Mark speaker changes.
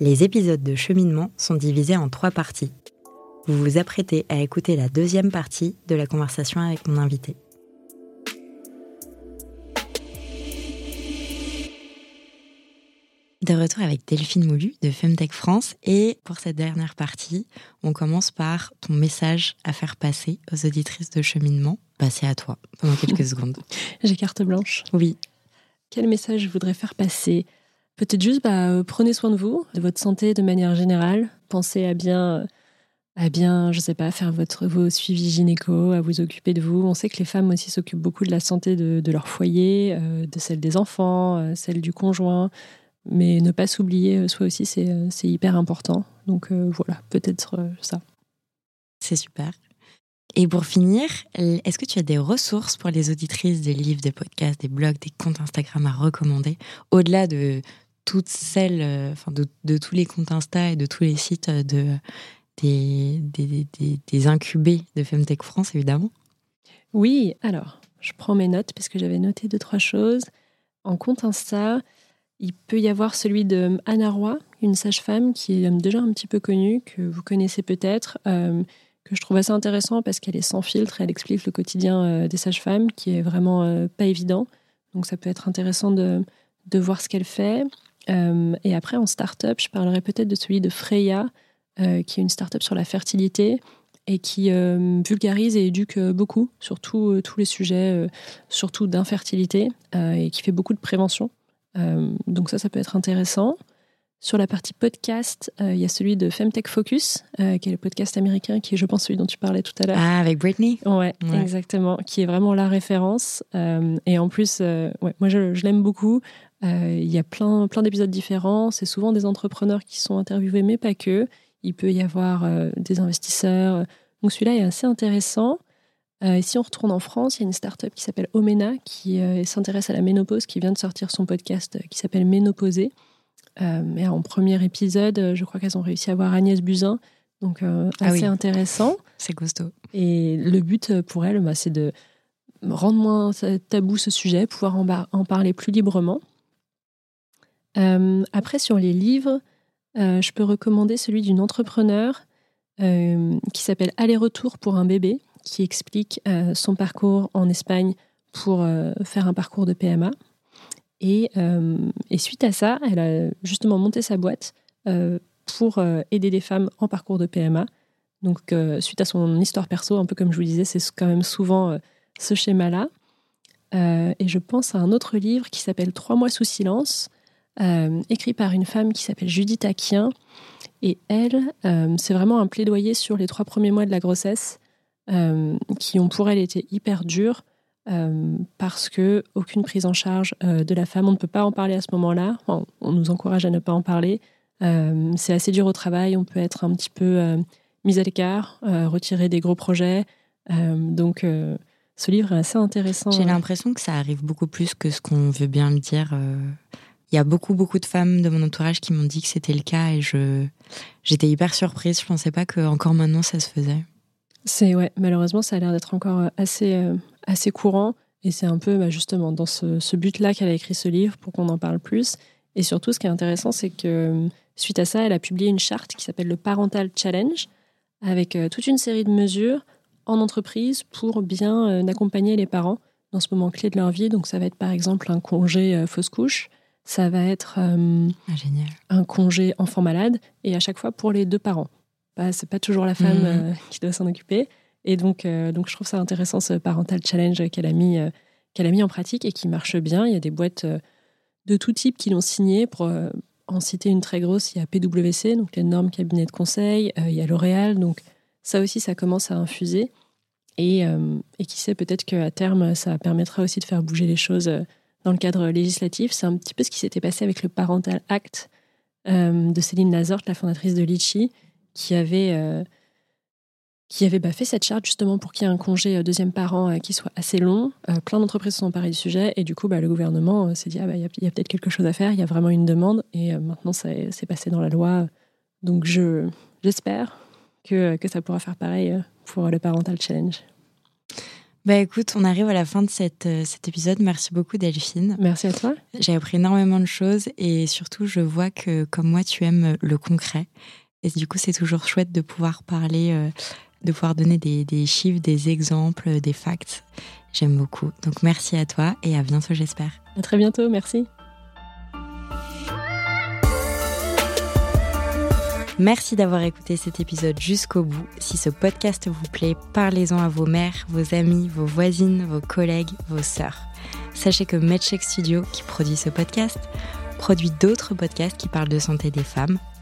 Speaker 1: Les épisodes de cheminement sont divisés en trois parties. Vous vous apprêtez à écouter la deuxième partie de la conversation avec mon invité. De retour avec Delphine Moulu de Femtech France et pour cette dernière partie, on commence par ton message à faire passer aux auditrices de cheminement. Passer à toi pendant quelques secondes.
Speaker 2: J'ai carte blanche.
Speaker 1: Oui.
Speaker 2: Quel message je voudrais faire passer? Peut-être juste, bah, euh, prenez soin de vous, de votre santé de manière générale. Pensez à bien, à bien, je sais pas, faire votre, vos suivis gynéco, à vous occuper de vous. On sait que les femmes aussi s'occupent beaucoup de la santé de, leur foyer, euh, de celle des enfants, euh, celle du conjoint. Mais ne pas s'oublier, soi aussi, c'est hyper important. Donc voilà, peut-être ça.
Speaker 1: C'est super. Et pour finir, est-ce que tu as des ressources pour les auditrices des livres, des podcasts, des blogs, des comptes Instagram à recommander, au-delà de toutes celles, euh, enfin de, tous les comptes Insta et de tous les sites de, des, des, incubés de Femtech France, évidemment?
Speaker 2: Oui, alors, je prends mes notes parce que j'avais noté deux, trois choses. En compte Insta, il peut y avoir celui de Anna Roy, une sage-femme qui est déjà un petit peu connue, que vous connaissez peut-être. Euh, que je trouve assez intéressant parce qu'elle est sans filtre, elle explique le quotidien euh, des sages-femmes qui est vraiment euh, pas évident. Donc ça peut être intéressant de, de voir ce qu'elle fait. Euh, et après, en start-up, je parlerai peut-être de celui de Freya, qui est une start-up sur la fertilité et qui vulgarise et éduque beaucoup sur tous les sujets, surtout d'infertilité, et qui fait beaucoup de prévention. donc ça, ça peut être intéressant. Sur la partie podcast, euh, il y a celui de Femtech Focus, euh, qui est le podcast américain, qui est, je pense, celui dont tu parlais tout à l'heure.
Speaker 1: Ah, avec Britney?
Speaker 2: Ouais, exactement. Qui est vraiment la référence. Euh, et en plus, ouais, moi, je, l'aime beaucoup. Il y a plein, plein d'épisodes différents. C'est souvent des entrepreneurs qui sont interviewés, mais pas que. Il peut y avoir des investisseurs. Donc celui-là est assez intéressant. et si on retourne en France, il y a une start-up qui s'appelle Omena, qui s'intéresse à la ménopause, qui vient de sortir son podcast qui s'appelle Ménopausée euh, en premier épisode, euh, je crois qu'elles ont réussi à avoir Agnès Buzyn, donc euh, ah assez intéressant.
Speaker 1: C'est costaud.
Speaker 2: Et le but pour elle, bah, c'est de rendre moins tabou ce sujet, pouvoir en, parler plus librement. après, sur les livres, je peux recommander celui d'une entrepreneur qui s'appelle Aller-retour pour un bébé, qui explique son parcours en Espagne pour faire un parcours de PMA. Euh, et, suite à ça, elle a justement monté sa boîte euh, pour euh, aider des femmes en parcours de PMA. Donc, suite à son histoire perso, un peu comme je vous disais, c'est quand même souvent ce schéma-là. et je pense à un autre livre qui s'appelle Trois mois sous silence, écrit par une femme qui s'appelle Judith Aquien. Et elle, c'est vraiment un plaidoyer sur les trois premiers mois de la grossesse, qui ont pour elle été hyper durs, euh, parce que aucune prise en charge euh, de la femme, on ne peut pas en parler à ce moment-là. on nous encourage à ne pas en parler. Euh, c'est assez dur au travail, on peut être un petit peu mis à l'écart, retirer des gros projets. donc, ce livre est assez intéressant.
Speaker 1: J'ai l'impression que ça arrive beaucoup plus que ce qu'on veut bien le dire. Il y a beaucoup, beaucoup de femmes de mon entourage qui m'ont dit que c'était le cas et je j'étais hyper surprise. Je pensais pas que encore maintenant ça se faisait.
Speaker 2: C'est ouais, malheureusement, ça a l'air d'être encore assez assez courant. Et c'est un peu bah, justement dans ce, but-là qu'elle a écrit ce livre pour qu'on en parle plus. Et surtout, ce qui est intéressant, c'est que suite à ça, elle a publié une charte qui s'appelle le Parental Challenge, avec euh, toute une série de mesures en entreprise pour bien euh, accompagner les parents dans ce moment clé de leur vie. Donc ça va être par exemple un congé euh, fausse couche, ça va être ah, un congé enfant malade, et à chaque fois pour les deux parents. Bah, c'est pas toujours la femme mmh. qui doit s'en occuper. Et donc, euh, donc, je trouve ça intéressant, ce parental challenge qu'elle a, mis, euh, qu'elle a mis en pratique et qui marche bien. Il y a des boîtes euh, de tout type qui l'ont signé. Pour en citer une très grosse, il y a PwC, donc l'énorme cabinet de conseil. il y a L'Oréal. Donc, ça aussi, ça commence à infuser. Et, et qui sait, peut-être qu'à terme, ça permettra aussi de faire bouger les choses dans le cadre législatif. C'est un petit peu ce qui s'était passé avec le Parental Act de Céline Nazort, la fondatrice de Litchi, qui avait qui avait bah, fait cette charte justement pour qu'il y ait un congé euh, deuxième parent euh, qui soit assez long. Euh, plein d'entreprises se sont emparées du sujet et du coup, bah, le gouvernement s'est dit ah, bah, il y a, peut-être quelque chose à faire, il y a vraiment une demande et maintenant ça s'est passé dans la loi. Donc je j'espère que, que ça pourra faire pareil pour le Parental Challenge.
Speaker 1: Bah écoute, on arrive à la fin de cette, cet épisode. Merci beaucoup Delphine.
Speaker 2: Merci à toi.
Speaker 1: J'ai appris énormément de choses et surtout je vois que comme moi tu aimes le concret. Et du coup c'est toujours chouette de pouvoir parler, euh, de pouvoir donner des, des chiffres, des exemples, des facts. J'aime beaucoup. Donc merci à toi et à bientôt j'espère.
Speaker 2: À très bientôt, merci.
Speaker 1: Merci d'avoir écouté cet épisode jusqu'au bout. Si ce podcast vous plaît, parlez-en à vos mères, vos amis, vos voisines, vos collègues, vos sœurs. Sachez que MedCheck Studio, qui produit ce podcast, produit d'autres podcasts qui parlent de santé des femmes.